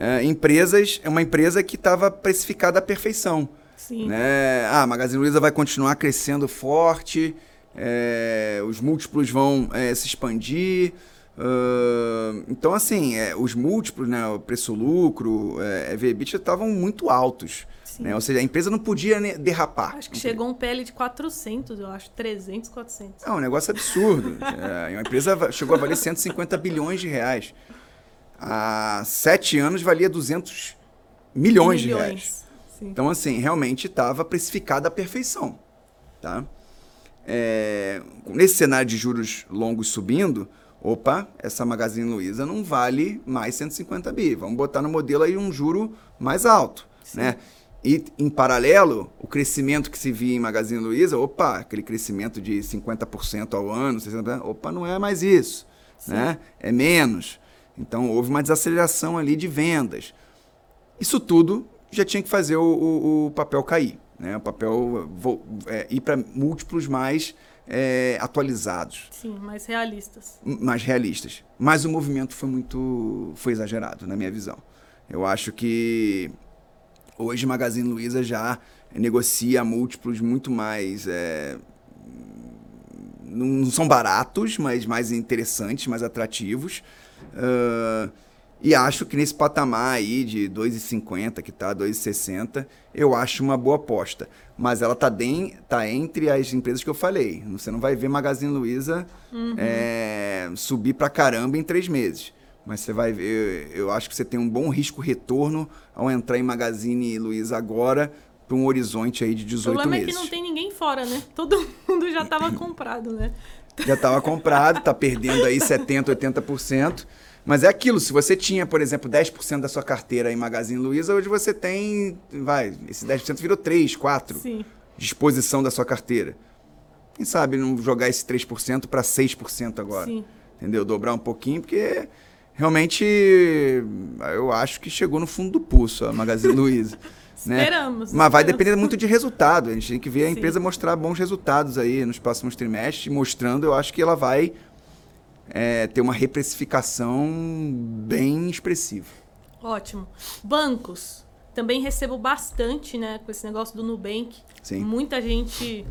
É, empresas, é uma empresa que estava precificada à perfeição. Sim. Né? Ah, a Magazine Luiza vai continuar crescendo forte, é, os múltiplos vão é, se expandir. Uh, então, assim, é, os múltiplos, né, o preço-lucro, é, EV/EBITDA estavam muito altos. Né? Ou seja, a empresa não podia derrapar. Acho que chegou um PL de 400, eu acho, 300, 400. É um negócio absurdo. [LAUGHS] é, uma empresa chegou a valer 150 bilhões de reais há sete anos valia 200 milhões, milhões. de reais. Sim. Então, assim, realmente estava precificada à perfeição. Tá? É, nesse cenário de juros longos subindo, opa, essa Magazine Luiza não vale mais 150 bi. Vamos botar no modelo aí um juro mais alto. Né? E, em paralelo, o crescimento que se via em Magazine Luiza, opa, aquele crescimento de 50% ao ano, 60%, opa, não é mais isso. Né? É menos. Então houve uma desaceleração ali de vendas. Isso tudo já tinha que fazer o, o, o papel cair, né? O papel é, ir para múltiplos mais é, atualizados. Sim, mais realistas. Mais realistas. Mas o movimento foi muito, foi exagerado na minha visão. Eu acho que hoje Magazine Luiza já negocia múltiplos muito mais é, não são baratos, mas mais interessantes, mais atrativos. Uh, e acho que nesse patamar aí de 2,50 que tá, 2,60, eu acho uma boa aposta. Mas ela tá, bem, tá entre as empresas que eu falei. Você não vai ver Magazine Luiza uhum. é, subir pra caramba em três meses. Mas você vai ver, eu acho que você tem um bom risco-retorno ao entrar em Magazine Luiza agora para um horizonte aí de 18 meses. O problema meses. é que não tem ninguém fora, né? Todo [LAUGHS] mundo já estava [CLEARS THROAT] comprado, né? [LAUGHS] já estava comprado, está perdendo aí 70%, 80%. Mas é aquilo, se você tinha, por exemplo, 10% da sua carteira em Magazine Luiza, hoje você tem, vai, esse 10% virou 3, 4 Sim. disposição da sua carteira. Quem sabe não jogar esse 3% para 6% agora? Sim. Entendeu? Dobrar um pouquinho, porque realmente eu acho que chegou no fundo do pulso a Magazine Luiza. [LAUGHS] Né? Esperamos. Mas vai depender muito de resultado. A gente tem que ver a Sim. empresa mostrar bons resultados aí nos próximos trimestres. Mostrando, eu acho que ela vai é, ter uma reprecificação bem expressiva. Ótimo. Bancos. Também recebo bastante, né, com esse negócio do Nubank. Sim. Muita gente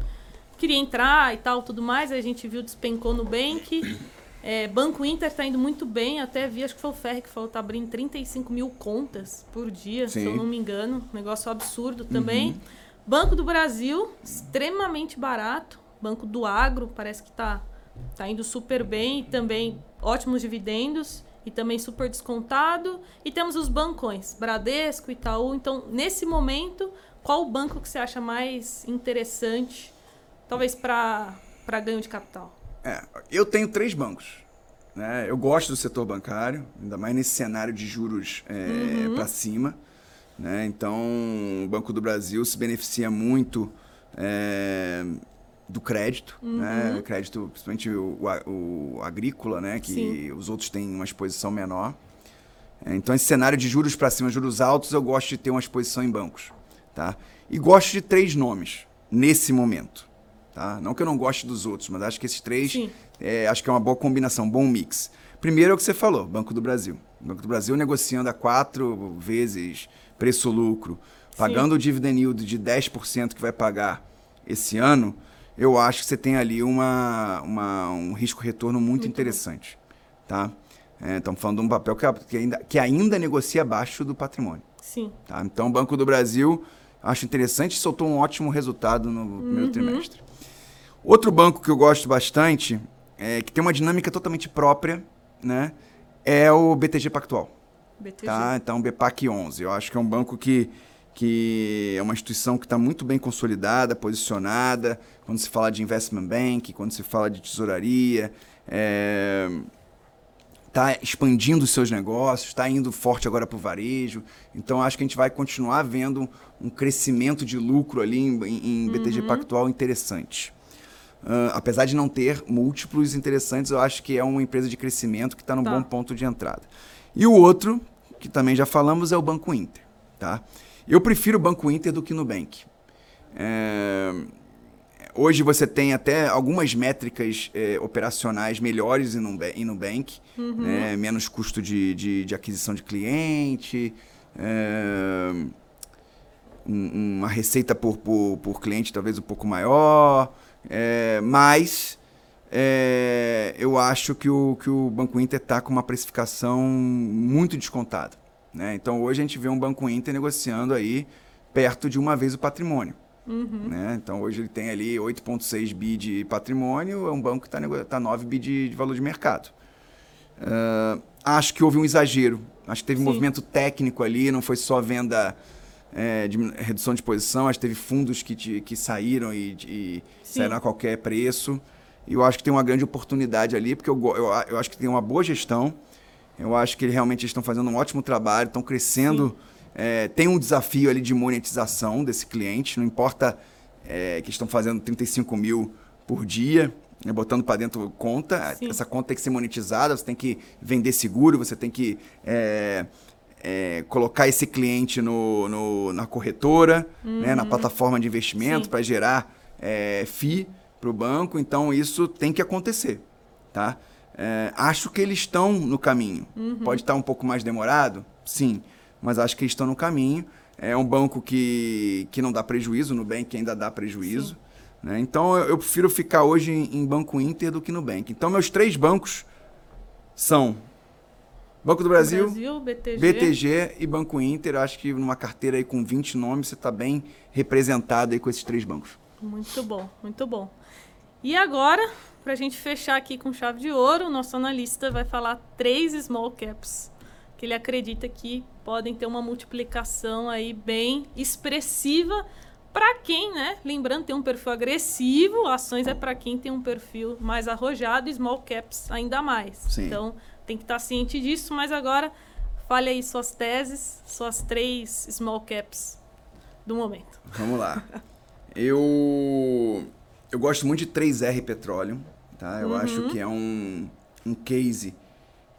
queria entrar e tal, tudo mais. A gente viu, despencou no Nubank. É, Banco Inter está indo muito bem, até vi, acho que foi o Ferri que falou, tá abrindo 35 mil contas por dia, Sim. se eu não me engano. Negócio absurdo também. Uhum. Banco do Brasil, extremamente barato. Banco do Agro, parece que está tá indo super bem. Também ótimos dividendos e também super descontado. E temos os bancões, Bradesco, Itaú. Então, nesse momento, qual o banco que você acha mais interessante? Talvez para para ganho de capital? É, eu tenho três bancos. Né? Eu gosto do setor bancário, ainda mais nesse cenário de juros é, uhum. para cima. Né? Então, o Banco do Brasil se beneficia muito é, do crédito, uhum. né? crédito principalmente o, o, o agrícola, né? que Sim. os outros têm uma exposição menor. É, então, esse cenário de juros para cima, juros altos, eu gosto de ter uma exposição em bancos. Tá? E gosto de três nomes nesse momento. Tá? Não que eu não goste dos outros, mas acho que esses três é, acho que é uma boa combinação, um bom mix. Primeiro é o que você falou, Banco do Brasil. Banco do Brasil negociando a quatro vezes preço-lucro, pagando Sim. o dividend yield de 10% que vai pagar esse ano, eu acho que você tem ali uma, uma um risco-retorno muito, muito, interessante. Tá? É, estamos falando de um papel que, que, ainda, que ainda negocia abaixo do patrimônio. Sim. Tá? Então, o Banco do Brasil, acho interessante, soltou um ótimo resultado no uhum. primeiro trimestre. Outro banco que eu gosto bastante, é, que tem uma dinâmica totalmente própria, né, é o BTG Pactual. BTG. Tá? Então, BPAC 11. Eu acho que é um banco que, que é uma instituição que está muito bem consolidada, posicionada, quando se fala de investment bank, quando se fala de tesouraria, é, está expandindo os seus negócios, está indo forte agora para o varejo. Então, acho que a gente vai continuar vendo um crescimento de lucro ali em, em BTG uhum. Pactual interessante. Uh, apesar de não ter múltiplos interessantes, eu acho que é uma empresa de crescimento que está num tá. bom ponto de entrada. E o outro, que também já falamos, é o Banco Inter. Tá? Eu prefiro o Banco Inter do que o Nubank. É... Hoje você tem até algumas métricas é, operacionais melhores em Nubank, em Nubank uhum. né? menos custo de, de, de, aquisição de cliente, é... uma receita por, por, por cliente talvez um pouco maior, é, mas é, eu acho que o, que o Banco Inter está com uma precificação muito descontada. Né? Então hoje a gente vê um Banco Inter negociando aí perto de uma vez o patrimônio. Uhum. Né? Então hoje ele tem ali 8,6 bi de patrimônio, é um banco que está tá 9 bi de, de, valor de mercado. Uh, acho que houve um exagero. Acho que teve Sim. um movimento técnico ali, não foi só venda é, de redução de posição, acho que teve fundos que, te, que saíram e, e saíram a qualquer preço. E eu acho que tem uma grande oportunidade ali, porque eu, eu, eu acho que tem uma boa gestão. Eu acho que eles realmente estão fazendo um ótimo trabalho, estão crescendo. É, tem um desafio ali de monetização desse cliente, não importa é, que estão fazendo 35 mil por dia, né, botando para dentro conta. Sim. Essa conta tem que ser monetizada, você tem que vender seguro, você tem que é, é, colocar esse cliente no, no na corretora, uhum. né, na uhum. plataforma de investimento para gerar é, FII para o banco. Então isso tem que acontecer, tá? É, acho que eles estão no caminho. Uhum. Pode estar um pouco mais demorado, sim, mas acho que eles estão no caminho. É um banco que, que não dá prejuízo, no Nubank ainda dá prejuízo. Né? Então eu, eu, prefiro ficar hoje em, em Banco Inter do que no Nubank. Então meus três bancos são Banco do Brasil, Brasil BTG. BTG. e Banco Inter. Acho que numa carteira aí com 20 nomes você está bem representado aí com esses três bancos. Muito bom, muito bom. E agora, para a gente fechar aqui com chave de ouro, o nosso analista vai falar três small caps que ele acredita que podem ter uma multiplicação aí bem expressiva para quem, né? Lembrando, tem um perfil agressivo, ações é para quem tem um perfil mais arrojado, small caps ainda mais. Sim. Então, tem que estar ciente disso, mas agora fale aí suas teses, suas três small caps do momento. Vamos lá. eu eu gosto muito de 3R Petróleo, tá? Eu uhum. acho que é um, um case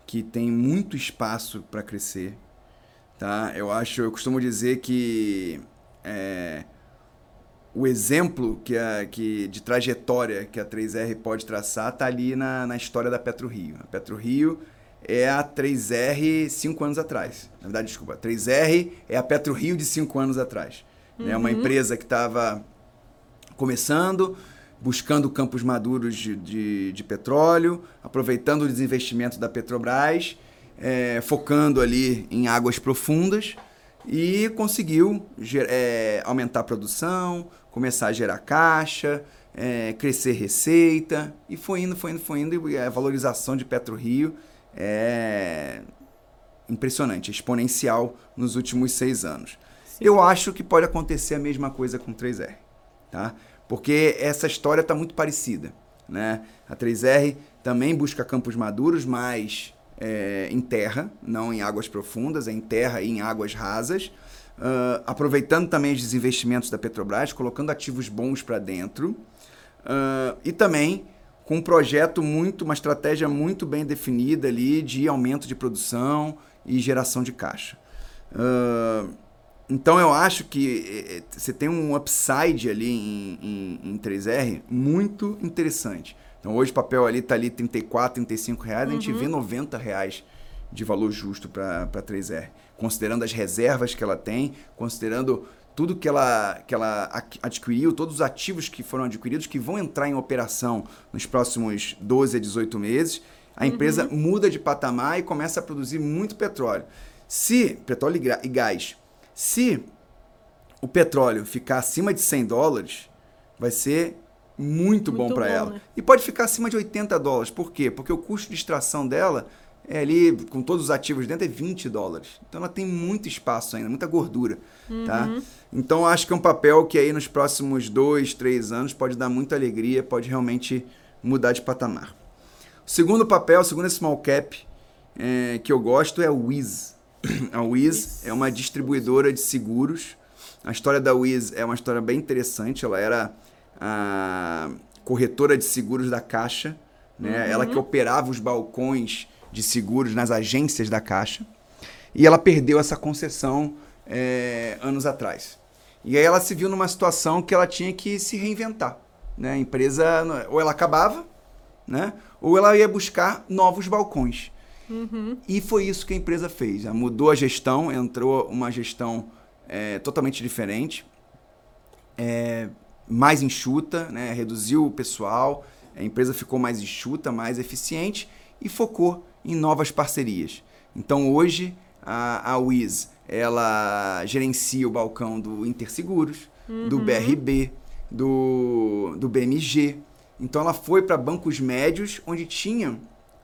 que tem muito espaço para crescer, tá? Eu acho, eu costumo dizer que é, o exemplo que, a, que de trajetória que a 3R pode traçar tá ali na, na história da PetroRio. A PetroRio é a 3R cinco anos atrás. Na verdade, desculpa, a 3R é a Petro Rio de cinco anos atrás. É uma uhum. empresa que estava começando, buscando campos maduros de, de, de, petróleo, aproveitando o desinvestimento da Petrobras, é, focando ali em águas profundas e conseguiu é, aumentar a produção, começar a gerar caixa, é, crescer receita e foi indo, foi indo, foi indo e a valorização de Petro Rio é impressionante, exponencial nos últimos seis anos. Sim. Eu acho que pode acontecer a mesma coisa com 3R, tá? Porque essa história está muito parecida. Né? A 3R também busca campos maduros, mas é, em terra, não em águas profundas, é em terra e em águas rasas. Uh, aproveitando também os desinvestimentos da Petrobras, colocando ativos bons para dentro. Uh, e também com um projeto muito, uma estratégia muito bem definida ali de aumento de produção e geração de caixa. Uh, então eu acho que eh, eh, você tem um upside ali em, em, em 3R muito interessante. Então hoje o papel ali está ali 34, 35 reais, uhum. a gente vê 90 uhum. reais de valor justo para 3R. Considerando as reservas que ela tem, considerando tudo que ela, que ela adquiriu, todos os ativos que foram adquiridos, que vão entrar em operação nos próximos 12 a 18 meses, a empresa uhum. muda de patamar e começa a produzir muito petróleo. Se petróleo e gás se o petróleo ficar acima de 100 dólares, vai ser muito, muito bom para ela. Né? E pode ficar acima de 80 dólares. Por quê? Porque o custo de extração dela é ali, com todos os ativos dentro, é 20 dólares. Então ela tem muito espaço ainda, muita gordura. Tá? Uhum. Tá? Então acho que é um papel que aí nos próximos dois, três anos pode dar muita alegria, pode realmente mudar de patamar. O segundo papel, o segundo small cap é, que eu gosto é o Wiz. [CLEARS THROAT] A Wiz é uma distribuidora de seguros. A história da Wiz é uma história bem interessante. Ela era a corretora de seguros da Caixa, né? Uhum. Ela que operava os balcões de seguros nas agências da Caixa. E ela perdeu essa concessão é, anos atrás. E aí ela se viu numa situação que ela tinha que se reinventar. Né? A empresa, ou ela acabava, né? ou ela ia buscar novos balcões. Uhum. E foi isso que a empresa fez. Ela mudou a gestão, entrou uma gestão é, totalmente diferente, é, mais enxuta, né? reduziu o pessoal, a empresa ficou mais enxuta, mais eficiente e focou em novas parcerias. Então hoje a, a Wiz ela gerencia o balcão do Interseguros, uhum. do BRB, do, do BMG. Então ela foi para bancos médios onde tinha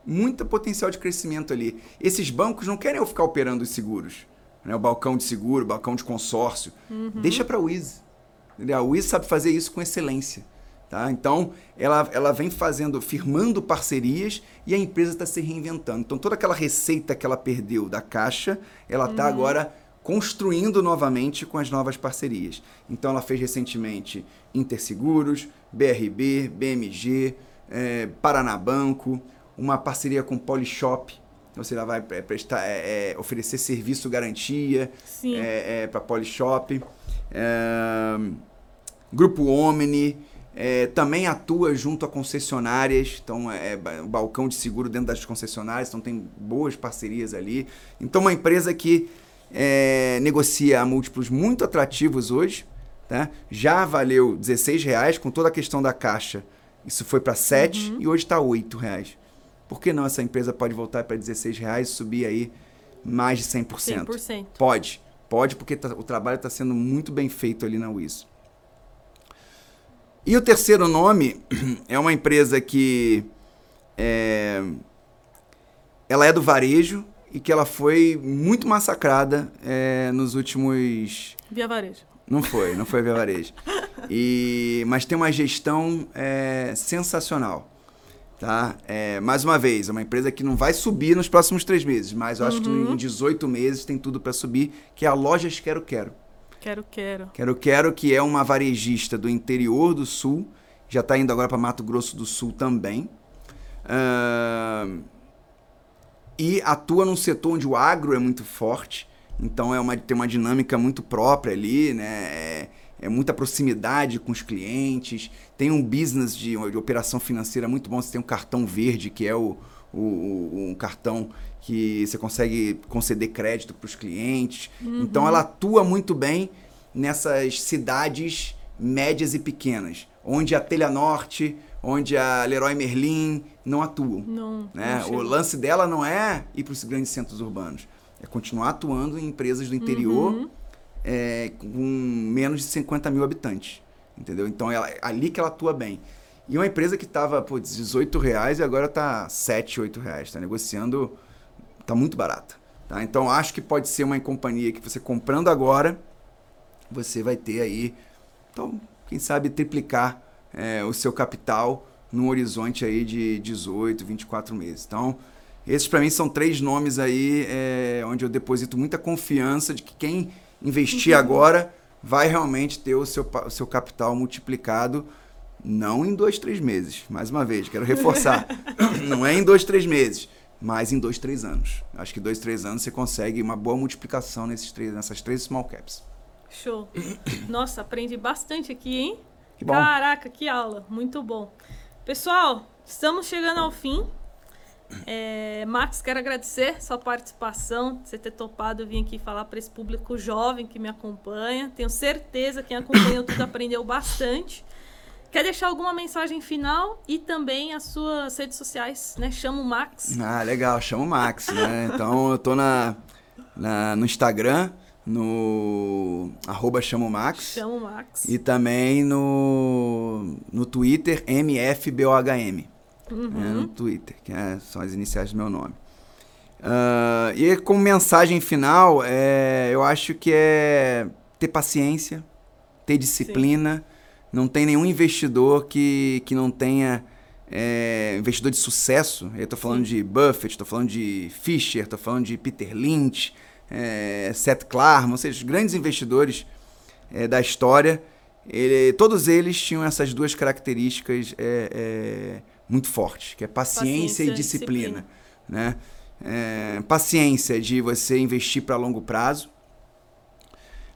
muito potencial de crescimento ali. Esses bancos não querem eu ficar operando os seguros. Né? O balcão de seguro, o balcão de consórcio. Uhum. Deixa para a Wiz. A Wiz sabe fazer isso com excelência. Tá? Então, ela, ela vem fazendo, firmando parcerias e a empresa está se reinventando. Então, toda aquela receita que ela perdeu da caixa, ela está uhum. agora construindo novamente com as novas parcerias. Então, ela fez recentemente Interseguros, BRB, BMG, é, Paranabanco, uma parceria com Polishop. Você vai prestar, é, é, oferecer serviço garantia é, para Polishop. Grupo Omni. É, também atua junto a concessionárias, então é o balcão de seguro dentro das concessionárias, então tem boas parcerias ali. Então uma empresa que é, negocia a múltiplos muito atrativos hoje, tá? já valeu 16 reais com toda a questão da caixa, isso foi para 7 uhum. e hoje está 8 reais. Por que não essa empresa pode voltar para 16 reais e subir aí mais de 100%? 100%. Pode, pode porque tá, o trabalho está sendo muito bem feito ali na Wiz. E o terceiro nome [CLEARS THROAT] é uma empresa que é, ela é do varejo e que ela foi muito massacrada é, nos últimos. Via Varejo. Não foi, não foi Via Varejo. E, mas tem uma gestão é, sensacional. Tá? É, mais uma vez, é uma empresa que não vai subir nos próximos três meses, mas eu uhum. acho que uhum. em 18 meses tem tudo para subir, que é a Lojas Quero Quero. Quero Quero. Quero Quero, que é uma varejista do interior do Sul, já está indo agora para Mato Grosso do Sul também. Uh, e atua num setor onde o agro é muito forte, então é uma, tem uma dinâmica muito própria ali, né? É, é muita proximidade com os clientes, tem um business de, de, operação financeira muito bom, você tem um cartão verde, que é o, o, o um cartão que você consegue conceder crédito para os clientes. Uhum. Então ela atua muito bem nessas cidades médias e pequenas, onde a Telha Norte, onde a Leroy Merlin não atuam. Não, né? não o lance dela não é ir para os grandes centros urbanos, é continuar atuando em empresas do interior uhum. é, com menos de 50 mil habitantes. Entendeu? Então é ali que ela atua bem. E uma empresa que estava por 18 reais e agora está 7, 8 reais. Está negociando está muito barata. Tá? Então acho que pode ser uma companhia que você comprando agora, você vai ter aí, então, quem sabe triplicar é, o seu capital num horizonte aí de 18, 24 meses. Então, esses para mim são três nomes aí é, onde eu deposito muita confiança de que quem investir uhum. agora vai realmente ter o seu, o seu capital multiplicado, não em dois, três meses. Mais uma vez, quero reforçar. [LAUGHS] não é em dois, três meses, mas em dois, três anos. Acho que dois, três anos você consegue uma boa multiplicação nesses três, nessas três small caps. Show. [COUGHS] Nossa, aprendi bastante aqui, hein? Que bom. Caraca, que aula. Muito bom. Pessoal, estamos chegando ao fim. É, Max, quero agradecer sua participação, você ter topado vir aqui falar para esse público jovem que me acompanha. Tenho certeza que quem acompanhou tudo [COUGHS] aprendeu bastante. Quer deixar alguma mensagem final e também as suas redes sociais, né? Chama o Max. Ah, legal, chama o Max, né? Então eu tô na, na, no Instagram, no arroba Chamo Max. Chamo Max. E também no, no Twitter, MFBOHM. Uhum. Né, no Twitter, que é, são as iniciais do meu nome. Uh, e como mensagem final, é, eu acho que é ter paciência, ter disciplina. Sim. Não tem nenhum investidor que, que não tenha é, investidor de sucesso. Eu estou falando de Buffett, estou falando de Fisher, estou falando de Peter Lynch, é, Seth Klarman, ou seja, os grandes investidores é, da história, ele, todos eles tinham essas duas características é, é muito fortes, que é paciência, paciência e disciplina. disciplina. Né? É, paciência de você investir para longo prazo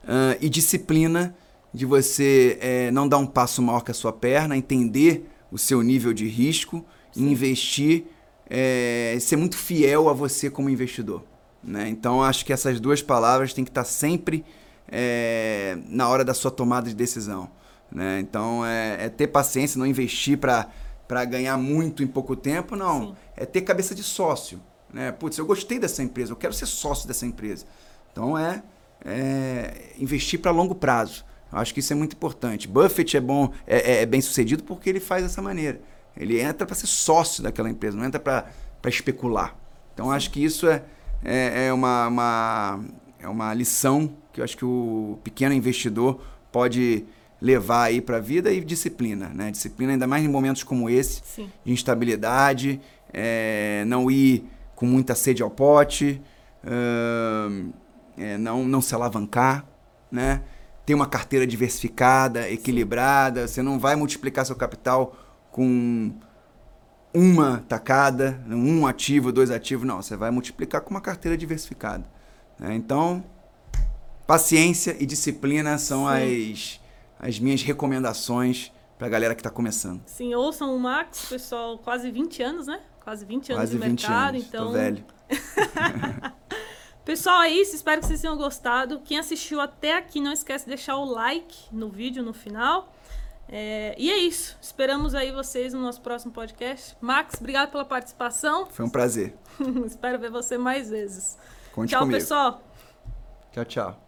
uh, e disciplina de você é, não dar um passo maior que a sua perna, entender o seu nível de risco Sim. e investir, é, ser muito fiel a você como investidor. Né? Então, acho que essas duas palavras têm que estar sempre é, na hora da sua tomada de decisão. Né? Então, é, é ter paciência, não investir para ganhar muito em pouco tempo, não. Sim. É ter cabeça de sócio. Né? Putz, eu gostei dessa empresa, eu quero ser sócio dessa empresa. Então, é, é investir para longo prazo. Acho que isso é muito importante. Buffett é bom, é, é, é bem sucedido porque ele faz dessa maneira. Ele entra para ser sócio daquela empresa, não entra para especular. Então, acho que isso é, é, é, uma, uma, é uma lição que eu acho que o pequeno investidor pode levar aí para a vida e disciplina, né? Disciplina ainda mais em momentos como esse, Sim. de instabilidade, é, não ir com muita sede ao pote, é, não, não se alavancar, né? Ter uma carteira diversificada, equilibrada, você não vai multiplicar seu capital com uma tacada, um ativo, dois ativos, não. Você vai multiplicar com uma carteira diversificada. Né? Então, paciência e disciplina são as, as minhas recomendações para a galera que está começando. Sim, ouçam o Max, pessoal, quase 20 anos, né? Quase 20 anos quase de 20 mercado, anos. então. Tô velho. [LAUGHS] Pessoal, é isso. Espero que vocês tenham gostado. Quem assistiu até aqui, não esquece de deixar o like no vídeo no final. É, e é isso. Esperamos aí vocês no nosso próximo podcast. Max, obrigado pela participação. Foi um prazer. [LAUGHS] Espero ver você mais vezes. Conte tchau, comigo. pessoal. Tchau, tchau.